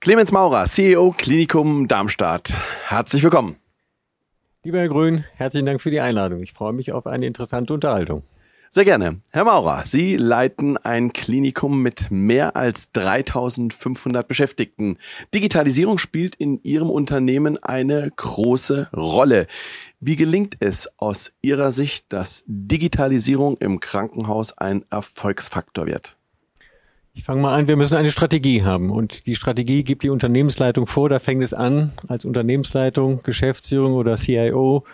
Clemens Maurer, CEO Klinikum Darmstadt. Herzlich willkommen. Lieber Herr Grün, herzlichen Dank für die Einladung. Ich freue mich auf eine interessante Unterhaltung. Sehr gerne. Herr Maurer, Sie leiten ein Klinikum mit mehr als 3500 Beschäftigten. Digitalisierung spielt in Ihrem Unternehmen eine große Rolle. Wie gelingt es aus Ihrer Sicht, dass Digitalisierung im Krankenhaus ein Erfolgsfaktor wird? Ich fange mal an, wir müssen eine Strategie haben und die Strategie gibt die Unternehmensleitung vor, da fängt es an, als Unternehmensleitung, Geschäftsführung oder CIO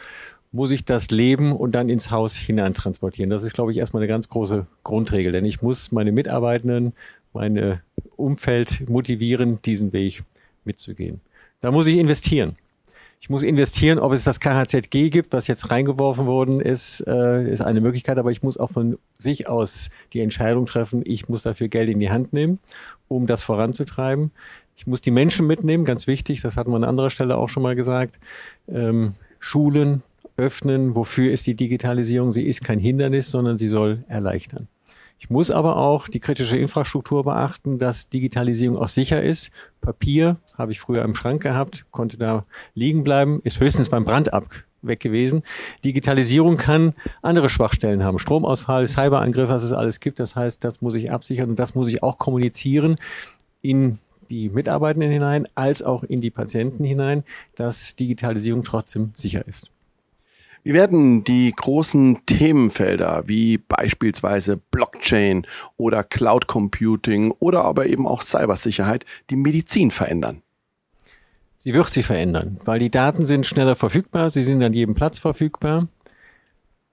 muss ich das Leben und dann ins Haus hineintransportieren. Das ist, glaube ich, erstmal eine ganz große Grundregel, denn ich muss meine Mitarbeitenden, meine Umfeld motivieren, diesen Weg mitzugehen. Da muss ich investieren. Ich muss investieren, ob es das KHZG gibt, was jetzt reingeworfen worden ist, äh, ist eine Möglichkeit, aber ich muss auch von sich aus die Entscheidung treffen, ich muss dafür Geld in die Hand nehmen, um das voranzutreiben. Ich muss die Menschen mitnehmen, ganz wichtig, das hat man an anderer Stelle auch schon mal gesagt. Ähm, Schulen öffnen, wofür ist die Digitalisierung? Sie ist kein Hindernis, sondern sie soll erleichtern. Ich muss aber auch die kritische Infrastruktur beachten, dass Digitalisierung auch sicher ist. Papier habe ich früher im Schrank gehabt, konnte da liegen bleiben, ist höchstens beim Brand ab weg gewesen. Digitalisierung kann andere Schwachstellen haben. Stromausfall, Cyberangriff, was es alles gibt. Das heißt, das muss ich absichern und das muss ich auch kommunizieren in die Mitarbeitenden hinein, als auch in die Patienten hinein, dass Digitalisierung trotzdem sicher ist. Wie werden die großen Themenfelder wie beispielsweise Blockchain oder Cloud Computing oder aber eben auch Cybersicherheit die Medizin verändern? Sie wird sich verändern, weil die Daten sind schneller verfügbar, sie sind an jedem Platz verfügbar.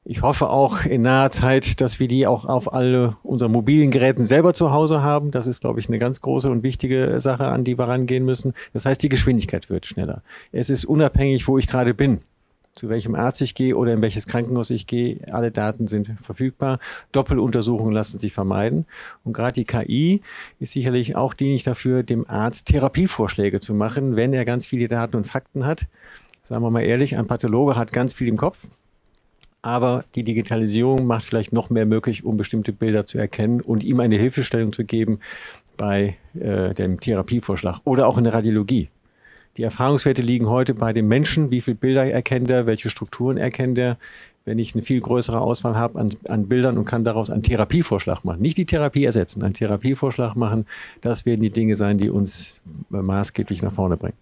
Ich hoffe auch in naher Zeit, dass wir die auch auf alle unseren mobilen Geräten selber zu Hause haben. Das ist, glaube ich, eine ganz große und wichtige Sache, an die wir rangehen müssen. Das heißt, die Geschwindigkeit wird schneller. Es ist unabhängig, wo ich gerade bin zu welchem Arzt ich gehe oder in welches Krankenhaus ich gehe. Alle Daten sind verfügbar. Doppeluntersuchungen lassen sich vermeiden. Und gerade die KI ist sicherlich auch dienlich dafür, dem Arzt Therapievorschläge zu machen, wenn er ganz viele Daten und Fakten hat. Sagen wir mal ehrlich, ein Pathologe hat ganz viel im Kopf. Aber die Digitalisierung macht vielleicht noch mehr möglich, um bestimmte Bilder zu erkennen und ihm eine Hilfestellung zu geben bei äh, dem Therapievorschlag oder auch in der Radiologie. Die Erfahrungswerte liegen heute bei dem Menschen. Wie viele Bilder erkennt er? Welche Strukturen erkennt er? Wenn ich eine viel größere Auswahl habe an, an Bildern und kann daraus einen Therapievorschlag machen. Nicht die Therapie ersetzen, einen Therapievorschlag machen. Das werden die Dinge sein, die uns maßgeblich nach vorne bringen.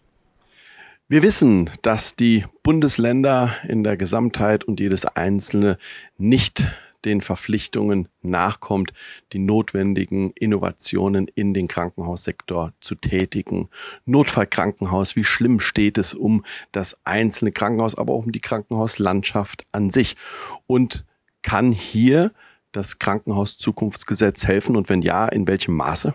Wir wissen, dass die Bundesländer in der Gesamtheit und jedes einzelne nicht den Verpflichtungen nachkommt, die notwendigen Innovationen in den Krankenhaussektor zu tätigen. Notfallkrankenhaus, wie schlimm steht es um das einzelne Krankenhaus, aber auch um die Krankenhauslandschaft an sich? Und kann hier das Krankenhauszukunftsgesetz helfen und wenn ja, in welchem Maße?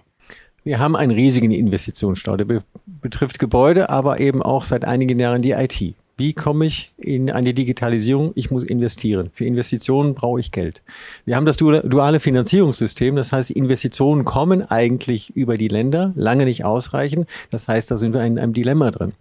Wir haben einen riesigen Investitionsstau, der betrifft Gebäude, aber eben auch seit einigen Jahren die IT. Wie komme ich in eine Digitalisierung? Ich muss investieren. Für Investitionen brauche ich Geld. Wir haben das duale Finanzierungssystem. Das heißt, Investitionen kommen eigentlich über die Länder, lange nicht ausreichen. Das heißt, da sind wir in einem Dilemma drin.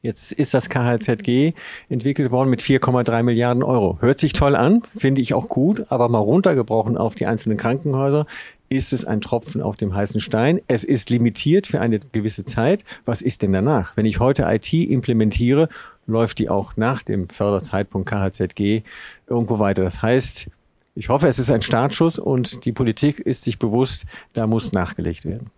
Jetzt ist das KHZG entwickelt worden mit 4,3 Milliarden Euro. Hört sich toll an, finde ich auch gut, aber mal runtergebrochen auf die einzelnen Krankenhäuser ist es ein Tropfen auf dem heißen Stein. Es ist limitiert für eine gewisse Zeit. Was ist denn danach? Wenn ich heute IT implementiere, läuft die auch nach dem Förderzeitpunkt KHZG irgendwo weiter. Das heißt, ich hoffe, es ist ein Startschuss und die Politik ist sich bewusst, da muss nachgelegt werden.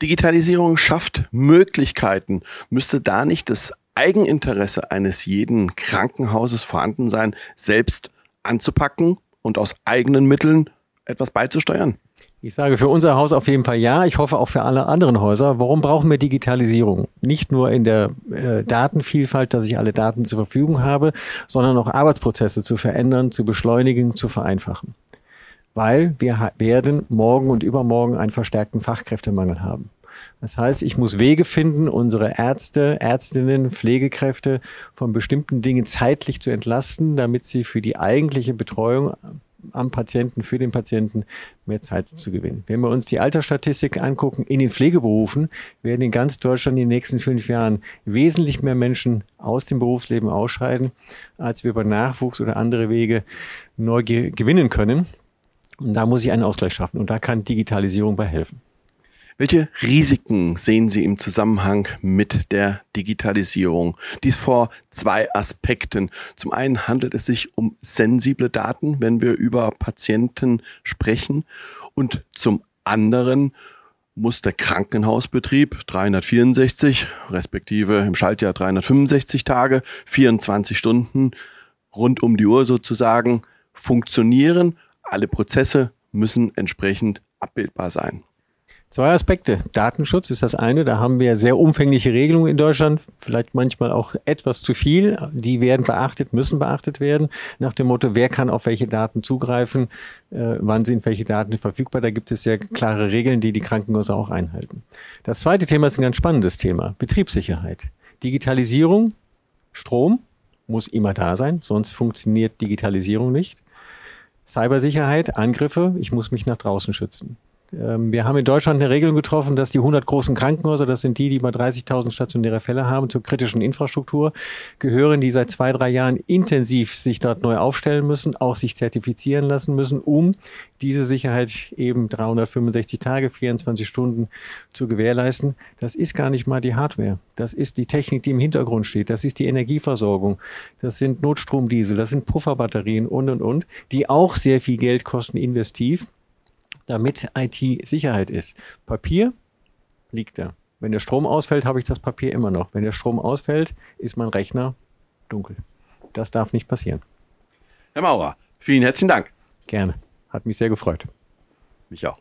Digitalisierung schafft Möglichkeiten. Müsste da nicht das Eigeninteresse eines jeden Krankenhauses vorhanden sein, selbst anzupacken und aus eigenen Mitteln etwas beizusteuern? Ich sage für unser Haus auf jeden Fall ja. Ich hoffe auch für alle anderen Häuser. Warum brauchen wir Digitalisierung? Nicht nur in der äh, Datenvielfalt, dass ich alle Daten zur Verfügung habe, sondern auch Arbeitsprozesse zu verändern, zu beschleunigen, zu vereinfachen. Weil wir werden morgen und übermorgen einen verstärkten Fachkräftemangel haben. Das heißt, ich muss Wege finden, unsere Ärzte, Ärztinnen, Pflegekräfte von bestimmten Dingen zeitlich zu entlasten, damit sie für die eigentliche Betreuung am Patienten, für den Patienten mehr Zeit zu gewinnen. Wenn wir uns die Altersstatistik angucken, in den Pflegeberufen werden in ganz Deutschland in den nächsten fünf Jahren wesentlich mehr Menschen aus dem Berufsleben ausscheiden, als wir über Nachwuchs oder andere Wege neu ge gewinnen können. Und da muss ich einen Ausgleich schaffen und da kann Digitalisierung bei helfen. Welche Risiken sehen Sie im Zusammenhang mit der Digitalisierung? Dies vor zwei Aspekten. Zum einen handelt es sich um sensible Daten, wenn wir über Patienten sprechen. Und zum anderen muss der Krankenhausbetrieb 364 respektive im Schaltjahr 365 Tage, 24 Stunden rund um die Uhr sozusagen funktionieren. Alle Prozesse müssen entsprechend abbildbar sein. Zwei Aspekte. Datenschutz ist das eine. Da haben wir sehr umfängliche Regelungen in Deutschland, vielleicht manchmal auch etwas zu viel. Die werden beachtet, müssen beachtet werden. Nach dem Motto, wer kann auf welche Daten zugreifen, äh, wann sind welche Daten verfügbar. Da gibt es sehr klare Regeln, die die Krankenhäuser auch einhalten. Das zweite Thema ist ein ganz spannendes Thema. Betriebssicherheit. Digitalisierung, Strom muss immer da sein, sonst funktioniert Digitalisierung nicht. Cybersicherheit, Angriffe, ich muss mich nach draußen schützen. Ähm, wir haben in Deutschland eine Regelung getroffen, dass die 100 großen Krankenhäuser, das sind die, die mal 30.000 stationäre Fälle haben, zur kritischen Infrastruktur gehören, die seit zwei, drei Jahren intensiv sich dort neu aufstellen müssen, auch sich zertifizieren lassen müssen, um diese Sicherheit eben 365 Tage, 24 Stunden zu gewährleisten. Das ist gar nicht mal die Hardware. Das ist die Technik, die im Hintergrund steht. Das ist die Energieversorgung. Das sind Notstromdiesel. Das sind Pufferbatterien und, und, und, die auch sehr viel Geld kosten investiv damit IT Sicherheit ist. Papier liegt da. Wenn der Strom ausfällt, habe ich das Papier immer noch. Wenn der Strom ausfällt, ist mein Rechner dunkel. Das darf nicht passieren. Herr Maurer, vielen herzlichen Dank. Gerne. Hat mich sehr gefreut. Mich auch.